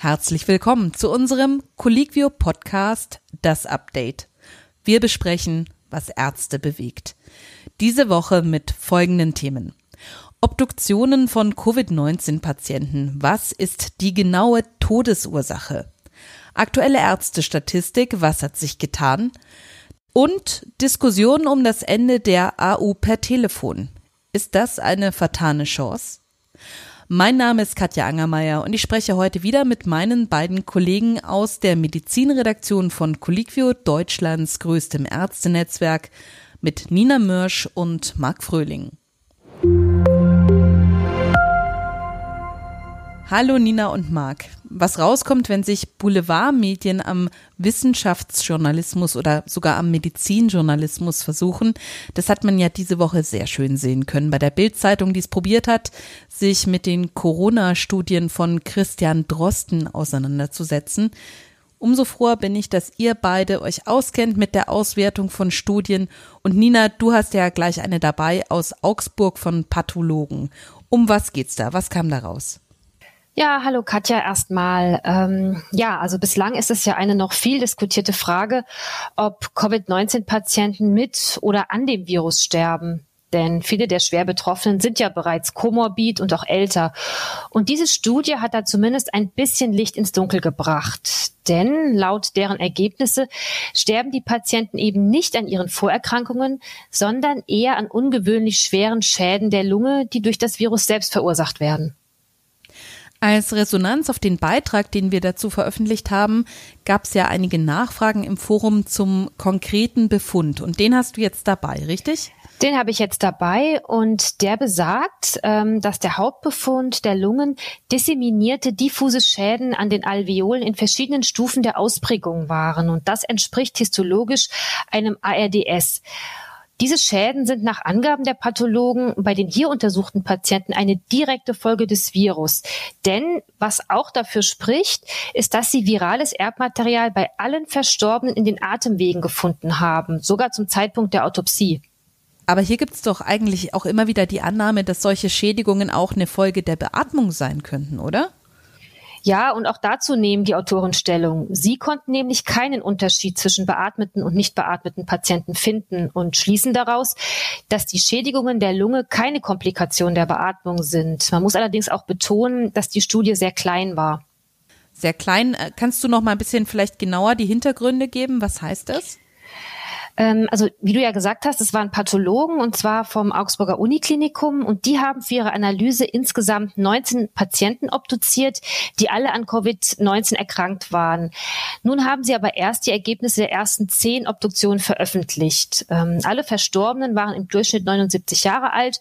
Herzlich willkommen zu unserem Colliquio Podcast Das Update. Wir besprechen, was Ärzte bewegt. Diese Woche mit folgenden Themen. Obduktionen von Covid-19-Patienten. Was ist die genaue Todesursache? Aktuelle Ärztestatistik. Was hat sich getan? Und Diskussionen um das Ende der AU per Telefon. Ist das eine vertane Chance? Mein Name ist Katja Angermeier und ich spreche heute wieder mit meinen beiden Kollegen aus der Medizinredaktion von Colliquio, Deutschlands größtem Ärztenetzwerk, mit Nina Mörsch und Marc Fröhling. Hallo Nina und Marc. Was rauskommt, wenn sich Boulevardmedien am Wissenschaftsjournalismus oder sogar am Medizinjournalismus versuchen, das hat man ja diese Woche sehr schön sehen können bei der Bildzeitung, die es probiert hat, sich mit den Corona-Studien von Christian Drosten auseinanderzusetzen. Umso froher bin ich, dass ihr beide euch auskennt mit der Auswertung von Studien. Und Nina, du hast ja gleich eine dabei aus Augsburg von Pathologen. Um was geht's da? Was kam da raus? Ja, hallo Katja erstmal. Ähm, ja, also bislang ist es ja eine noch viel diskutierte Frage, ob Covid-19-Patienten mit oder an dem Virus sterben. Denn viele der schwer Betroffenen sind ja bereits komorbid und auch älter. Und diese Studie hat da zumindest ein bisschen Licht ins Dunkel gebracht. Denn laut deren Ergebnisse sterben die Patienten eben nicht an ihren Vorerkrankungen, sondern eher an ungewöhnlich schweren Schäden der Lunge, die durch das Virus selbst verursacht werden. Als Resonanz auf den Beitrag, den wir dazu veröffentlicht haben, gab es ja einige Nachfragen im Forum zum konkreten Befund. Und den hast du jetzt dabei, richtig? Den habe ich jetzt dabei und der besagt, ähm, dass der Hauptbefund der Lungen disseminierte diffuse Schäden an den Alveolen in verschiedenen Stufen der Ausprägung waren. Und das entspricht histologisch einem ARDS. Diese Schäden sind nach Angaben der Pathologen bei den hier untersuchten Patienten eine direkte Folge des Virus. Denn was auch dafür spricht, ist, dass sie virales Erbmaterial bei allen Verstorbenen in den Atemwegen gefunden haben, sogar zum Zeitpunkt der Autopsie. Aber hier gibt es doch eigentlich auch immer wieder die Annahme, dass solche Schädigungen auch eine Folge der Beatmung sein könnten, oder? Ja, und auch dazu nehmen die Autoren Stellung. Sie konnten nämlich keinen Unterschied zwischen beatmeten und nicht beatmeten Patienten finden und schließen daraus, dass die Schädigungen der Lunge keine Komplikation der Beatmung sind. Man muss allerdings auch betonen, dass die Studie sehr klein war. Sehr klein. Äh, kannst du noch mal ein bisschen vielleicht genauer die Hintergründe geben? Was heißt das? Ähm, also wie du ja gesagt hast, es waren Pathologen und zwar vom Augsburger Uniklinikum und die haben für ihre Analyse insgesamt 19 Patienten obduziert, die alle an Covid-19 erkrankt waren. Nun haben sie aber erst die Ergebnisse der ersten zehn Obduktionen veröffentlicht. Ähm, alle Verstorbenen waren im Durchschnitt 79 Jahre alt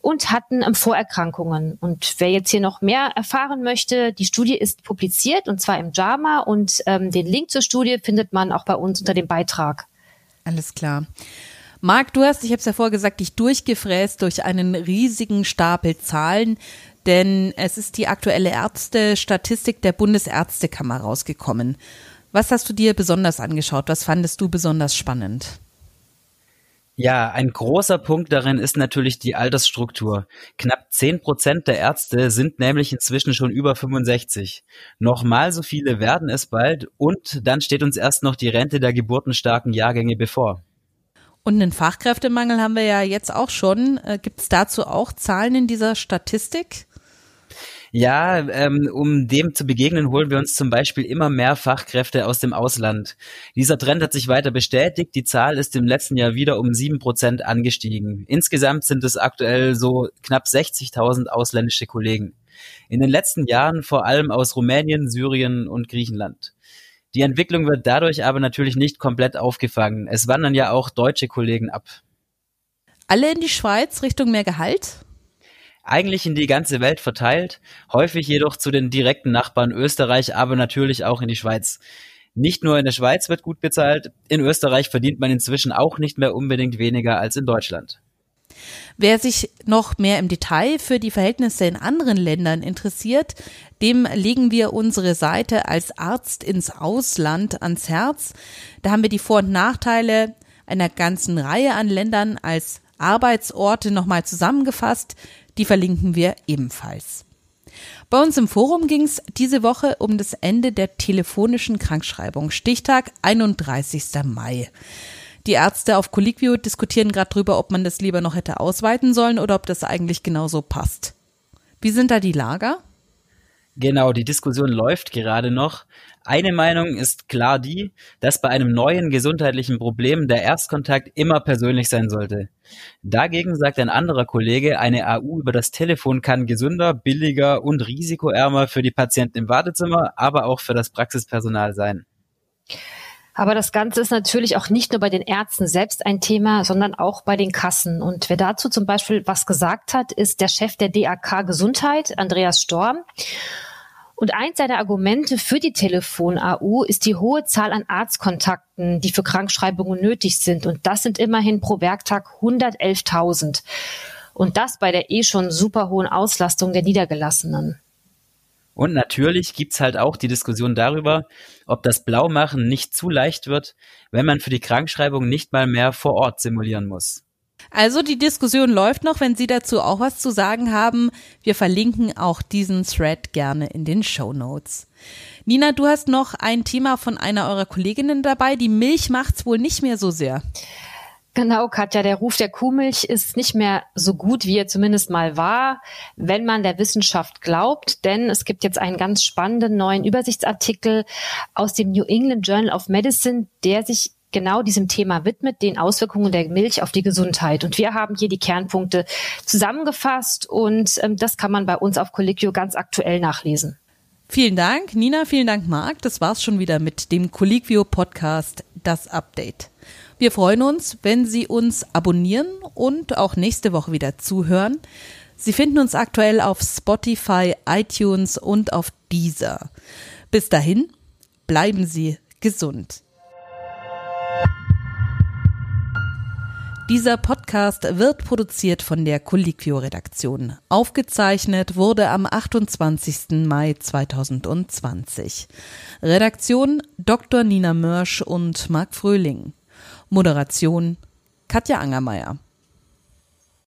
und hatten ähm, Vorerkrankungen. Und wer jetzt hier noch mehr erfahren möchte, die Studie ist publiziert und zwar im JAMA und den Link zur Studie findet man auch bei uns unter dem Beitrag. Alles klar. Marc, du hast, ich habe es ja vorher gesagt, dich durchgefräst durch einen riesigen Stapel Zahlen, denn es ist die aktuelle Ärztestatistik der Bundesärztekammer rausgekommen. Was hast du dir besonders angeschaut? Was fandest du besonders spannend? Ja, ein großer Punkt darin ist natürlich die Altersstruktur. Knapp zehn Prozent der Ärzte sind nämlich inzwischen schon über 65. Nochmal so viele werden es bald und dann steht uns erst noch die Rente der geburtenstarken Jahrgänge bevor. Und einen Fachkräftemangel haben wir ja jetzt auch schon. Äh, Gibt es dazu auch Zahlen in dieser Statistik? Ja, ähm, um dem zu begegnen, holen wir uns zum Beispiel immer mehr Fachkräfte aus dem Ausland. Dieser Trend hat sich weiter bestätigt. Die Zahl ist im letzten Jahr wieder um sieben Prozent angestiegen. Insgesamt sind es aktuell so knapp 60.000 ausländische Kollegen. In den letzten Jahren vor allem aus Rumänien, Syrien und Griechenland. Die Entwicklung wird dadurch aber natürlich nicht komplett aufgefangen. Es wandern ja auch deutsche Kollegen ab. Alle in die Schweiz Richtung mehr Gehalt? Eigentlich in die ganze Welt verteilt, häufig jedoch zu den direkten Nachbarn Österreich, aber natürlich auch in die Schweiz. Nicht nur in der Schweiz wird gut bezahlt, in Österreich verdient man inzwischen auch nicht mehr unbedingt weniger als in Deutschland. Wer sich noch mehr im Detail für die Verhältnisse in anderen Ländern interessiert, dem legen wir unsere Seite als Arzt ins Ausland ans Herz. Da haben wir die Vor- und Nachteile einer ganzen Reihe an Ländern als Arbeitsorte nochmal zusammengefasst. Die verlinken wir ebenfalls. Bei uns im Forum ging es diese Woche um das Ende der telefonischen Krankschreibung. Stichtag 31. Mai. Die Ärzte auf Colliquio diskutieren gerade drüber, ob man das lieber noch hätte ausweiten sollen oder ob das eigentlich genauso passt. Wie sind da die Lager? Genau, die Diskussion läuft gerade noch. Eine Meinung ist klar die, dass bei einem neuen gesundheitlichen Problem der Erstkontakt immer persönlich sein sollte. Dagegen sagt ein anderer Kollege, eine AU über das Telefon kann gesünder, billiger und risikoärmer für die Patienten im Wartezimmer, aber auch für das Praxispersonal sein. Aber das Ganze ist natürlich auch nicht nur bei den Ärzten selbst ein Thema, sondern auch bei den Kassen. Und wer dazu zum Beispiel was gesagt hat, ist der Chef der DAK Gesundheit, Andreas Storm. Und eins seiner Argumente für die Telefon-AU ist die hohe Zahl an Arztkontakten, die für Krankschreibungen nötig sind. Und das sind immerhin pro Werktag 111.000. Und das bei der eh schon super hohen Auslastung der Niedergelassenen. Und natürlich gibt's halt auch die Diskussion darüber, ob das Blaumachen nicht zu leicht wird, wenn man für die Krankschreibung nicht mal mehr vor Ort simulieren muss. Also die Diskussion läuft noch, wenn Sie dazu auch was zu sagen haben. Wir verlinken auch diesen Thread gerne in den Show Notes. Nina, du hast noch ein Thema von einer eurer Kolleginnen dabei. Die Milch macht's wohl nicht mehr so sehr. Genau, Katja, der Ruf der Kuhmilch ist nicht mehr so gut, wie er zumindest mal war, wenn man der Wissenschaft glaubt, denn es gibt jetzt einen ganz spannenden neuen Übersichtsartikel aus dem New England Journal of Medicine, der sich genau diesem Thema widmet, den Auswirkungen der Milch auf die Gesundheit. Und wir haben hier die Kernpunkte zusammengefasst und ähm, das kann man bei uns auf Colliquio ganz aktuell nachlesen. Vielen Dank, Nina, vielen Dank, Marc. Das war's schon wieder mit dem Colliquio Podcast, das Update. Wir freuen uns, wenn Sie uns abonnieren und auch nächste Woche wieder zuhören. Sie finden uns aktuell auf Spotify, iTunes und auf Deezer. Bis dahin, bleiben Sie gesund. Dieser Podcast wird produziert von der Colliquio Redaktion. Aufgezeichnet wurde am 28. Mai 2020. Redaktion Dr. Nina Mörsch und Marc Fröhling. Moderation Katja Angermeier.